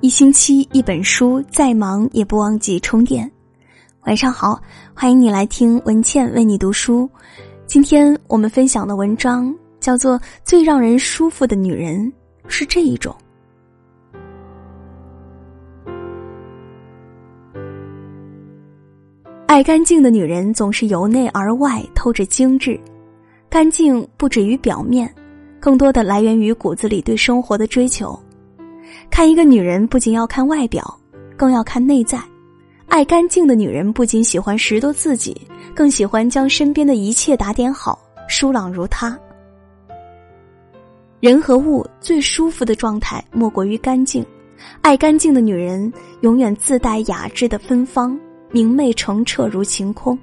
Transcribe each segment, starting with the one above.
一星期一本书，再忙也不忘记充电。晚上好，欢迎你来听文倩为你读书。今天我们分享的文章叫做《最让人舒服的女人是这一种》。爱干净的女人总是由内而外透着精致，干净不止于表面，更多的来源于骨子里对生活的追求。看一个女人，不仅要看外表，更要看内在。爱干净的女人不仅喜欢拾掇自己，更喜欢将身边的一切打点好，疏朗如她。人和物最舒服的状态莫过于干净。爱干净的女人永远自带雅致的芬芳，明媚澄澈如晴空。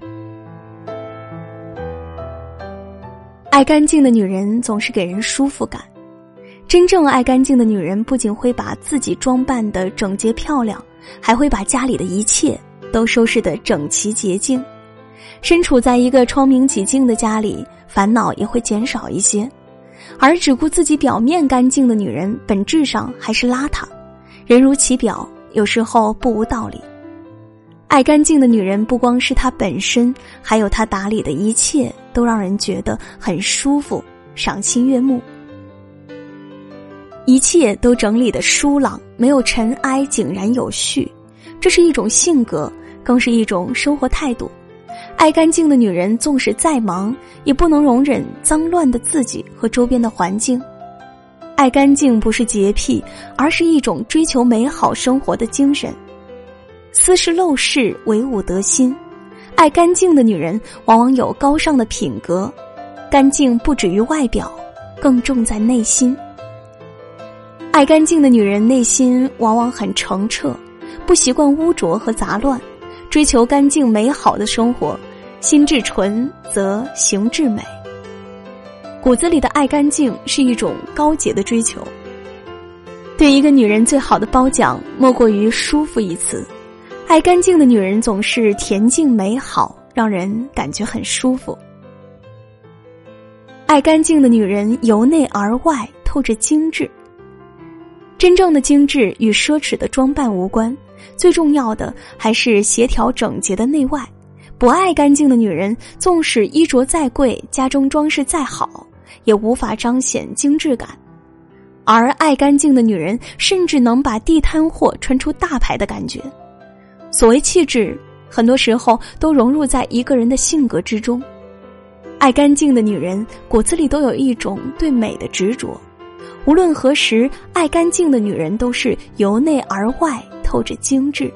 爱干净的女人总是给人舒服感。真正爱干净的女人，不仅会把自己装扮的整洁漂亮，还会把家里的一切都收拾得整齐洁净。身处在一个窗明几净的家里，烦恼也会减少一些。而只顾自己表面干净的女人，本质上还是邋遢。人如其表，有时候不无道理。爱干净的女人，不光是她本身，还有她打理的一切，都让人觉得很舒服，赏心悦目。一切都整理的舒朗，没有尘埃，井然有序。这是一种性格，更是一种生活态度。爱干净的女人，纵使再忙，也不能容忍脏乱的自己和周边的环境。爱干净不是洁癖，而是一种追求美好生活的精神。斯是陋室，惟吾德馨。爱干净的女人，往往有高尚的品格。干净不止于外表，更重在内心。爱干净的女人内心往往很澄澈，不习惯污浊和杂乱，追求干净美好的生活。心至纯，则行至美。骨子里的爱干净是一种高洁的追求。对一个女人最好的褒奖，莫过于“舒服”一词。爱干净的女人总是恬静美好，让人感觉很舒服。爱干净的女人由内而外透着精致。真正的精致与奢侈的装扮无关，最重要的还是协调整洁的内外。不爱干净的女人，纵使衣着再贵，家中装饰再好，也无法彰显精致感；而爱干净的女人，甚至能把地摊货穿出大牌的感觉。所谓气质，很多时候都融入在一个人的性格之中。爱干净的女人，骨子里都有一种对美的执着。无论何时，爱干净的女人都是由内而外透着精致。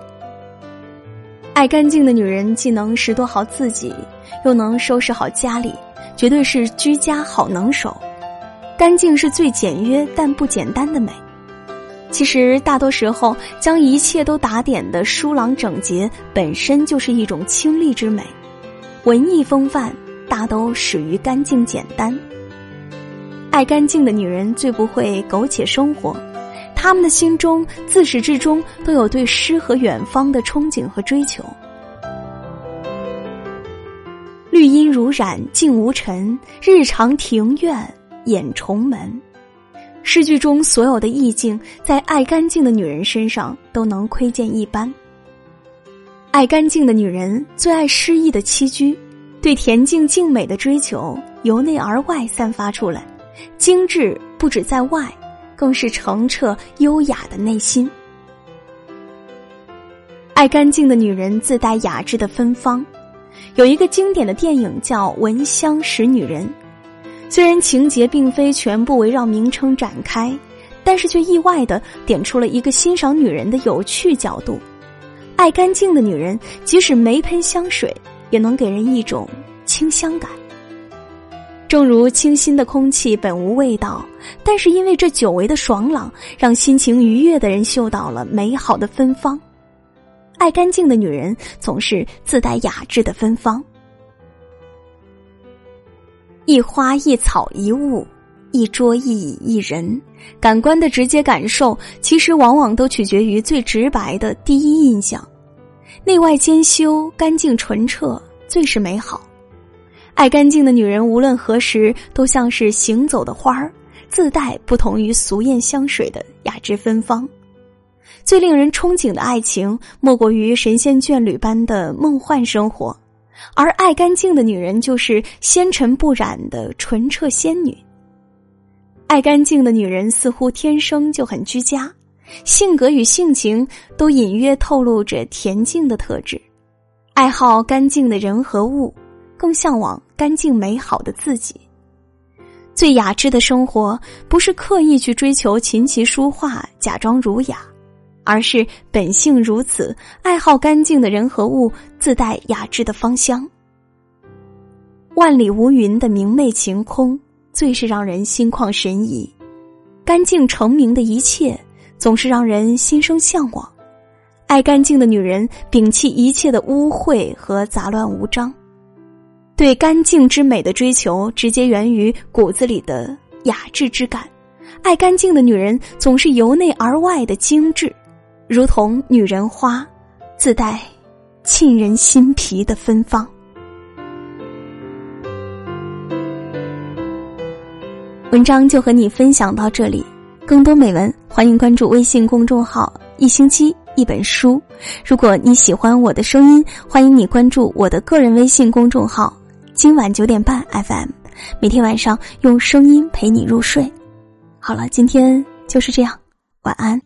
爱干净的女人既能拾掇好自己，又能收拾好家里，绝对是居家好能手。干净是最简约但不简单的美。其实大多时候，将一切都打点的疏朗整洁，本身就是一种清丽之美。文艺风范大都始于干净简单。爱干净的女人最不会苟且生活，她们的心中自始至终都有对诗和远方的憧憬和追求。绿荫如染，静无尘；日常庭院，掩重门。诗句中所有的意境，在爱干净的女人身上都能窥见一斑。爱干净的女人最爱诗意的栖居，对恬静静美的追求由内而外散发出来。精致不止在外，更是澄澈优雅的内心。爱干净的女人自带雅致的芬芳。有一个经典的电影叫《闻香识女人》，虽然情节并非全部围绕名称展开，但是却意外的点出了一个欣赏女人的有趣角度。爱干净的女人，即使没喷香水，也能给人一种清香感。正如清新的空气本无味道，但是因为这久违的爽朗，让心情愉悦的人嗅到了美好的芬芳。爱干净的女人总是自带雅致的芬芳。一花一草一物，一桌一椅一人，感官的直接感受，其实往往都取决于最直白的第一印象。内外兼修，干净纯澈，最是美好。爱干净的女人，无论何时都像是行走的花儿，自带不同于俗艳香水的雅致芬芳。最令人憧憬的爱情，莫过于神仙眷侣般的梦幻生活，而爱干净的女人，就是纤尘不染的纯澈仙女。爱干净的女人似乎天生就很居家，性格与性情都隐约透露着恬静的特质，爱好干净的人和物，更向往干净美好的自己。最雅致的生活，不是刻意去追求琴棋书画，假装儒雅。而是本性如此，爱好干净的人和物，自带雅致的芳香。万里无云的明媚晴空，最是让人心旷神怡；干净澄明的一切，总是让人心生向往。爱干净的女人，摒弃一切的污秽和杂乱无章，对干净之美的追求，直接源于骨子里的雅致之感。爱干净的女人，总是由内而外的精致。如同女人花，自带沁人心脾的芬芳。文章就和你分享到这里，更多美文欢迎关注微信公众号“一星期一本书”。如果你喜欢我的声音，欢迎你关注我的个人微信公众号“今晚九点半 FM”，每天晚上用声音陪你入睡。好了，今天就是这样，晚安。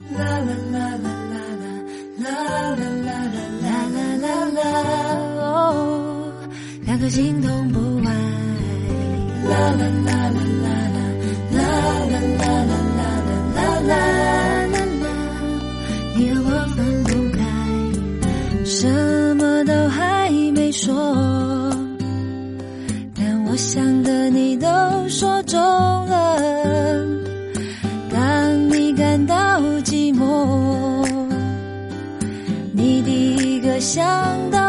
可心痛不爱，啦啦啦啦啦啦想到。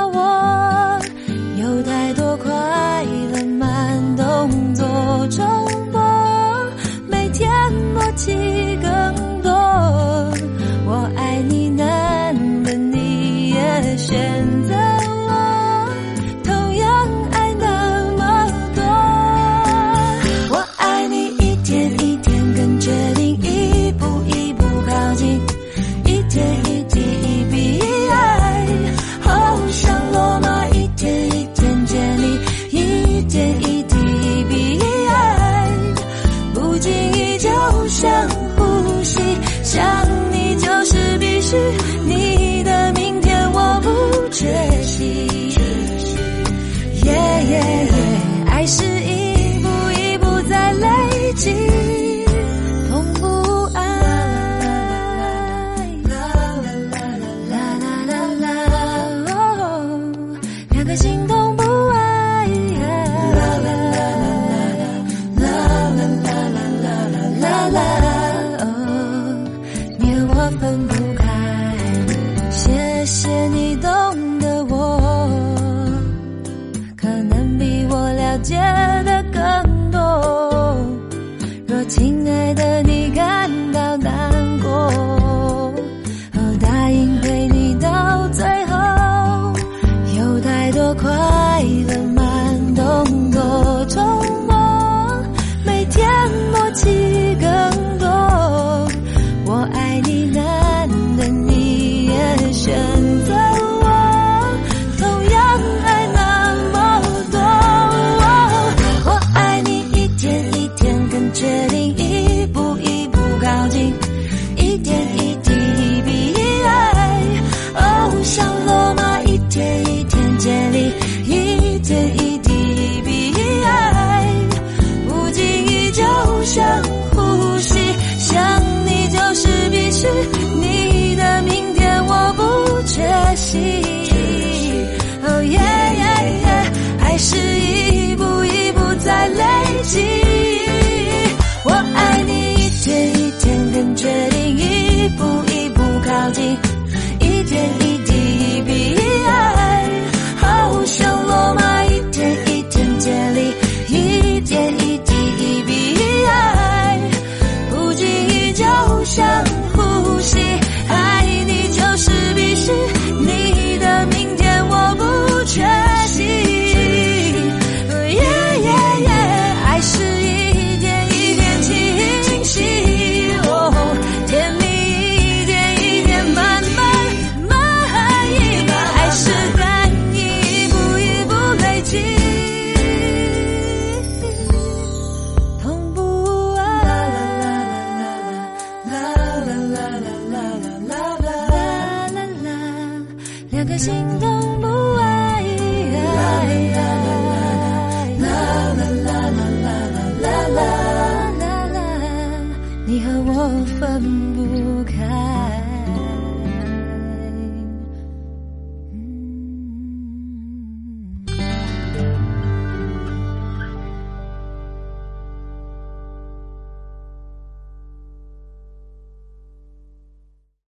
分不开。